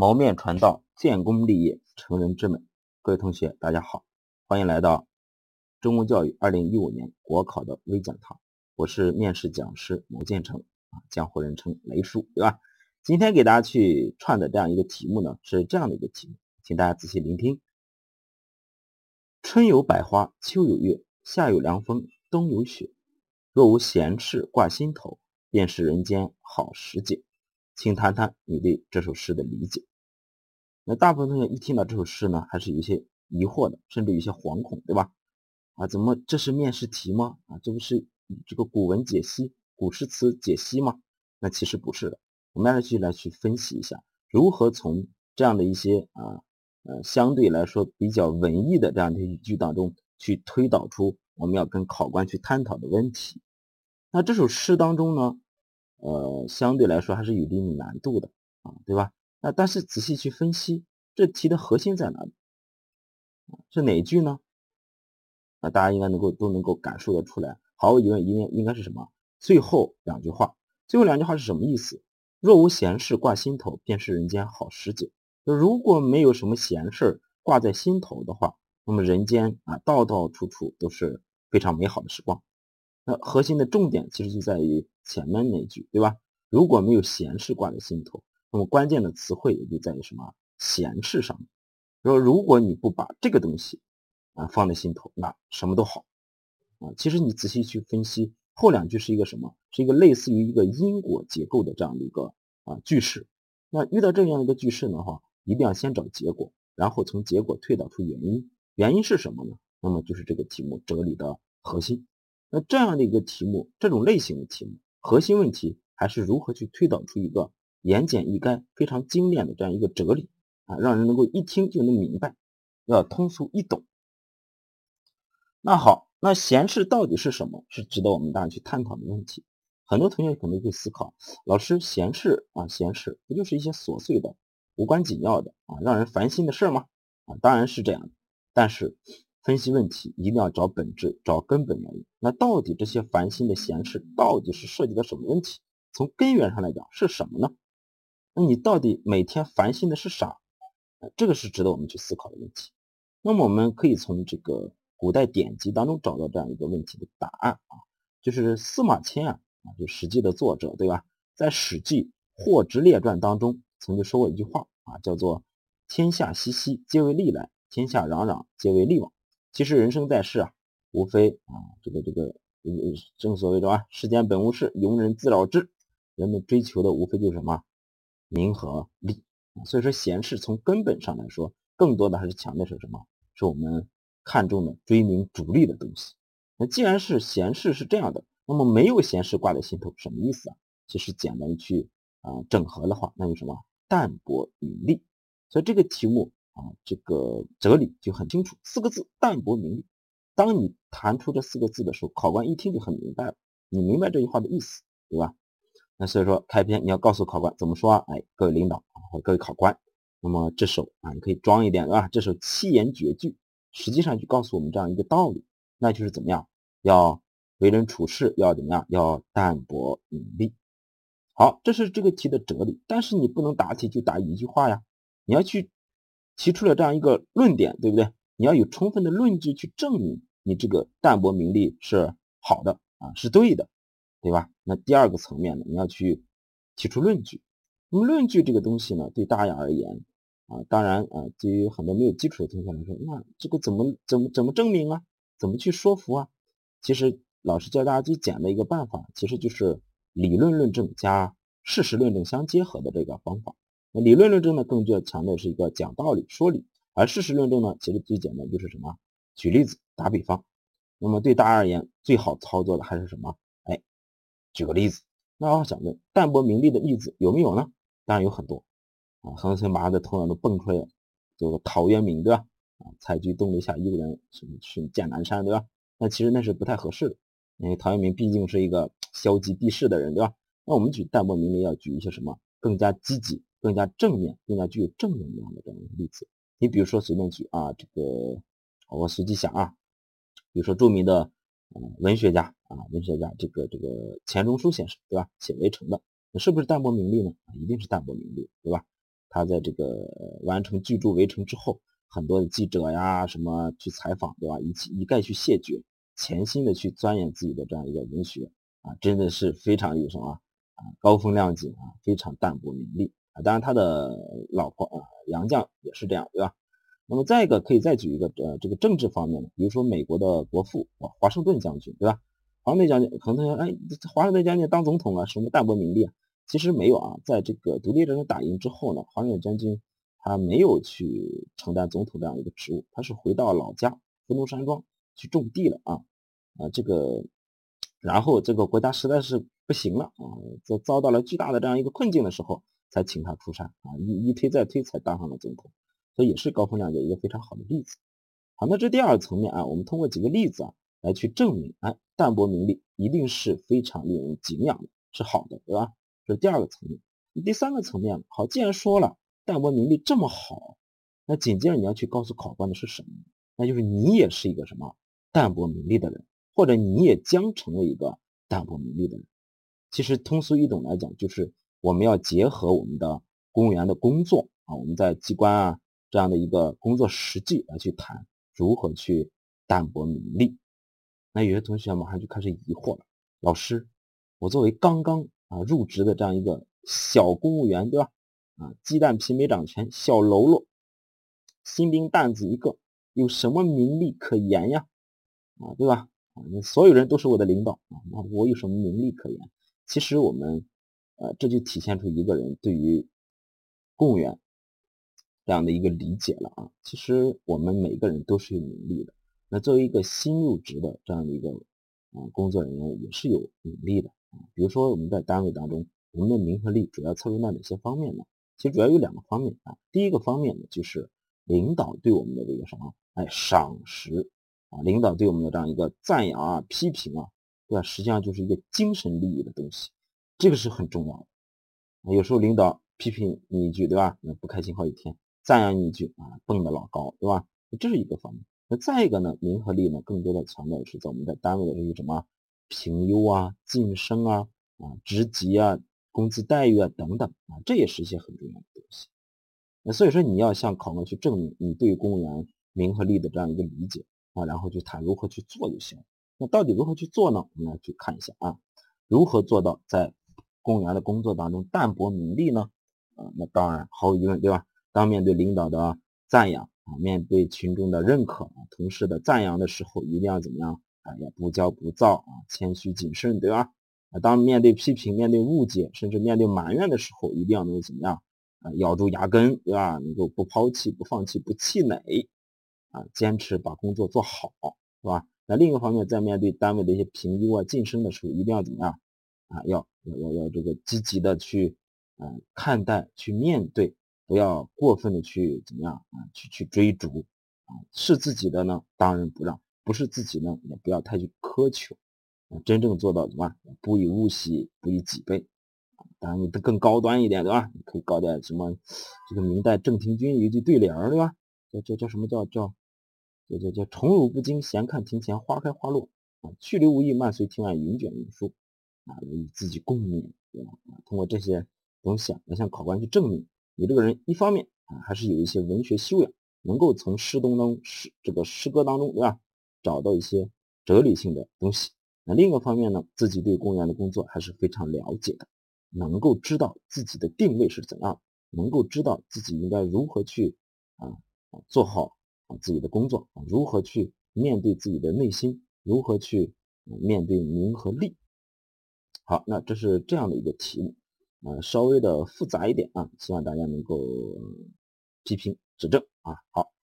谋面传道，建功立业，成人之美。各位同学，大家好，欢迎来到中公教育二零一五年国考的微讲堂。我是面试讲师牟建成啊，江湖人称雷叔，对吧？今天给大家去串的这样一个题目呢，是这样的一个题目，请大家仔细聆听：春有百花，秋有月，夏有凉风，冬有雪。若无闲事挂心头，便是人间好时节。请谈谈你对这首诗的理解。那大部分同学一听到这首诗呢，还是有些疑惑的，甚至有些惶恐，对吧？啊，怎么这是面试题吗？啊，这不是这个古文解析、古诗词解析吗？那其实不是的。我们来去来去分析一下，如何从这样的一些啊呃相对来说比较文艺的这样的语句当中去推导出我们要跟考官去探讨的问题。那这首诗当中呢，呃，相对来说还是有一定难度的啊，对吧？那但是仔细去分析，这题的核心在哪里？是哪句呢？那大家应该能够都能够感受得出来。毫无疑问，应该应该是什么？最后两句话，最后两句话是什么意思？若无闲事挂心头，便是人间好时节。就如果没有什么闲事挂在心头的话，那么人间啊，到到处处都是非常美好的时光。那核心的重点其实就在于前面那句，对吧？如果没有闲事挂在心头。那么关键的词汇也就在于什么闲事上面。说如果你不把这个东西啊放在心头，那什么都好啊。其实你仔细去分析后两句是一个什么？是一个类似于一个因果结构的这样的一个啊句式。那遇到这样一个句式的话，一定要先找结果，然后从结果推导出原因。原因是什么呢？那么就是这个题目哲理的核心。那这样的一个题目，这种类型的题目，核心问题还是如何去推导出一个。言简意赅，非常精炼的这样一个哲理啊，让人能够一听就能明白，要通俗易懂。那好，那闲事到底是什么？是值得我们大家去探讨的问题。很多同学可能会思考，老师，闲事啊，闲事不就是一些琐碎的、无关紧要的啊，让人烦心的事吗？啊，当然是这样的。但是分析问题一定要找本质，找根本原因。那到底这些烦心的闲事，到底是涉及到什么问题？从根源上来讲，是什么呢？那你到底每天烦心的是啥？这个是值得我们去思考的问题。那么我们可以从这个古代典籍当中找到这样一个问题的答案啊，就是司马迁啊，啊，就《史记》的作者，对吧？在《史记·货殖列传》当中曾经说过一句话啊，叫做“天下熙熙，皆为利来；天下攘攘，皆为利往。”其实人生在世啊，无非啊，这个这个，正所谓的啊，世间本无事，庸人自扰之。人们追求的无非就是什么？名和利，所以说闲事从根本上来说，更多的还是强调是什么？是我们看重的追名逐利的东西。那既然是闲事是这样的，那么没有闲事挂在心头，什么意思啊？其实简单去啊整合的话，那就什么淡泊名利。所以这个题目啊，这个哲理就很清楚，四个字：淡泊名利。当你弹出这四个字的时候，考官一听就很明白了，你明白这句话的意思，对吧？那所以说，开篇你要告诉考官怎么说啊？哎，各位领导和各位考官，那么这首啊，你可以装一点，对吧？这首七言绝句，实际上就告诉我们这样一个道理，那就是怎么样，要为人处事要怎么样，要淡泊名利。好，这是这个题的哲理。但是你不能答题就答一句话呀，你要去提出了这样一个论点，对不对？你要有充分的论据去证明你这个淡泊名利是好的啊，是对的。对吧？那第二个层面呢，你要去提出论据。那么论据这个东西呢，对大家而言啊，当然啊，对于很多没有基础的同学来说，那这个怎么怎么怎么证明啊？怎么去说服啊？其实老师教大家最简的一个办法，其实就是理论论证加事实论证相结合的这个方法。那理论论证呢，更就要强调是一个讲道理、说理；而事实论证呢，其实最简单就是什么？举例子、打比方。那么对大家而言，最好操作的还是什么？举个例子，那我想问，淡泊名利的例子有没有呢？当然有很多啊，很多同学马上在头脑中蹦出来，这个陶渊明对吧？啊，采菊东篱下，一个人什么见南山对吧？那其实那是不太合适的，因为陶渊明毕竟是一个消极避世的人对吧？那我们举淡泊名利要举一些什么更加积极、更加正面、更加具有正能量的这样一个例子？你比如说随便举啊，这个我随机想啊，比如说著名的。嗯，文学家啊，文学家这个这个钱钟书先生，对吧？写《围城》的，那是不是淡泊名利呢？一定是淡泊名利，对吧？他在这个完成巨著《围城》之后，很多的记者呀什么去采访，对吧？一起一概去谢绝，潜心的去钻研自己的这样一个文学啊，真的是非常有什么啊高风亮节啊，非常淡泊名利啊。当然他的老婆啊杨绛也是这样，对吧？那么再一个可以再举一个呃这个政治方面的，比如说美国的国父啊华盛顿将军，对吧？华盛顿将军很多人说，哎，华盛顿将军当总统了，什么淡泊名利啊？其实没有啊，在这个独立战争打赢之后呢，华盛顿将军他没有去承担总统这样一个职务，他是回到老家福农山庄去种地了啊啊这个，然后这个国家实在是不行了啊，在遭到了巨大的这样一个困境的时候，才请他出山啊，一一推再推才当上了总统。这也是高风亮节一个非常好的例子。好，那这第二层面啊，我们通过几个例子啊来去证明，哎，淡泊名利一定是非常令人敬仰的，是好的，对吧？这是第二个层面。第三个层面，好，既然说了淡泊名利这么好，那紧接着你要去告诉考官的是什么？那就是你也是一个什么淡泊名利的人，或者你也将成为一个淡泊名利的人。其实通俗易懂来讲，就是我们要结合我们的公务员的工作啊，我们在机关啊。这样的一个工作实际来去谈如何去淡泊名利，那有些同学马上就开始疑惑了：老师，我作为刚刚啊入职的这样一个小公务员，对吧？啊，鸡蛋皮没长全，小喽啰，新兵蛋子一个，有什么名利可言呀？啊，对吧？啊，所有人都是我的领导啊，那我有什么名利可言？其实我们，呃，这就体现出一个人对于公务员。这样的一个理解了啊，其实我们每个人都是有名利的。那作为一个新入职的这样的一个啊工作人员，也是有名利的啊。比如说我们在单位当中，我们的名和利主要侧重在哪些方面呢？其实主要有两个方面啊。第一个方面呢，就是领导对我们的这个什么哎赏识啊，领导对我们的这样一个赞扬啊、批评啊，对吧？实际上就是一个精神利益的东西，这个是很重要的。有时候领导批评你一句，对吧？那不开心好几天。赞扬一句啊，蹦得老高，对吧？这是一个方面。那再一个呢，名和利呢，更多的强调是在我们的单位的这些什么评优啊、晋升啊、啊职级啊、工资待遇啊等等啊，这也是一些很重要的东西。那所以说，你要向考官去证明你对公务员名和利的这样一个理解啊，然后去谈如何去做就行。那到底如何去做呢？我们来去看一下啊，如何做到在公务员的工作当中淡泊名利呢？啊，那当然毫无疑问，对吧？当面对领导的赞扬啊，面对群众的认可啊，同事的赞扬的时候，一定要怎么样啊？要不骄不躁啊，谦虚谨慎，对吧？啊，当面对批评、面对误解，甚至面对埋怨的时候，一定要能怎么样啊？咬住牙根，对吧？能够不抛弃、不放弃、不气馁啊，坚持把工作做好，是吧？那另一方面，在面对单位的一些评优啊、晋升的时候，一定要怎么样啊？要要要要这个积极的去嗯看待、去面对。不要过分的去怎么样啊？去去追逐啊？是自己的呢，当仁不让；不是自己呢，也不要太去苛求啊。真正做到什么？不以物喜，不以己悲。当然，你更高端一点，对吧？你可以搞点什么？这个明代郑庭军有一句对联对吧？叫叫叫什么叫叫叫叫叫宠辱不惊，闲看庭前花开花落啊。去留无意，漫随庭外云卷云舒啊。与自己共勉，对吧？通过这些东西啊，来向考官去证明。你这个人一方面啊，还是有一些文学修养，能够从诗中当诗这个诗歌当中，对吧？找到一些哲理性的东西。那另一个方面呢，自己对公务员的工作还是非常了解的，能够知道自己的定位是怎样，能够知道自己应该如何去啊啊做好啊自己的工作啊，如何去面对自己的内心，如何去面对名和利。好，那这是这样的一个题目。啊，稍微的复杂一点啊，希望大家能够批评指正啊。好。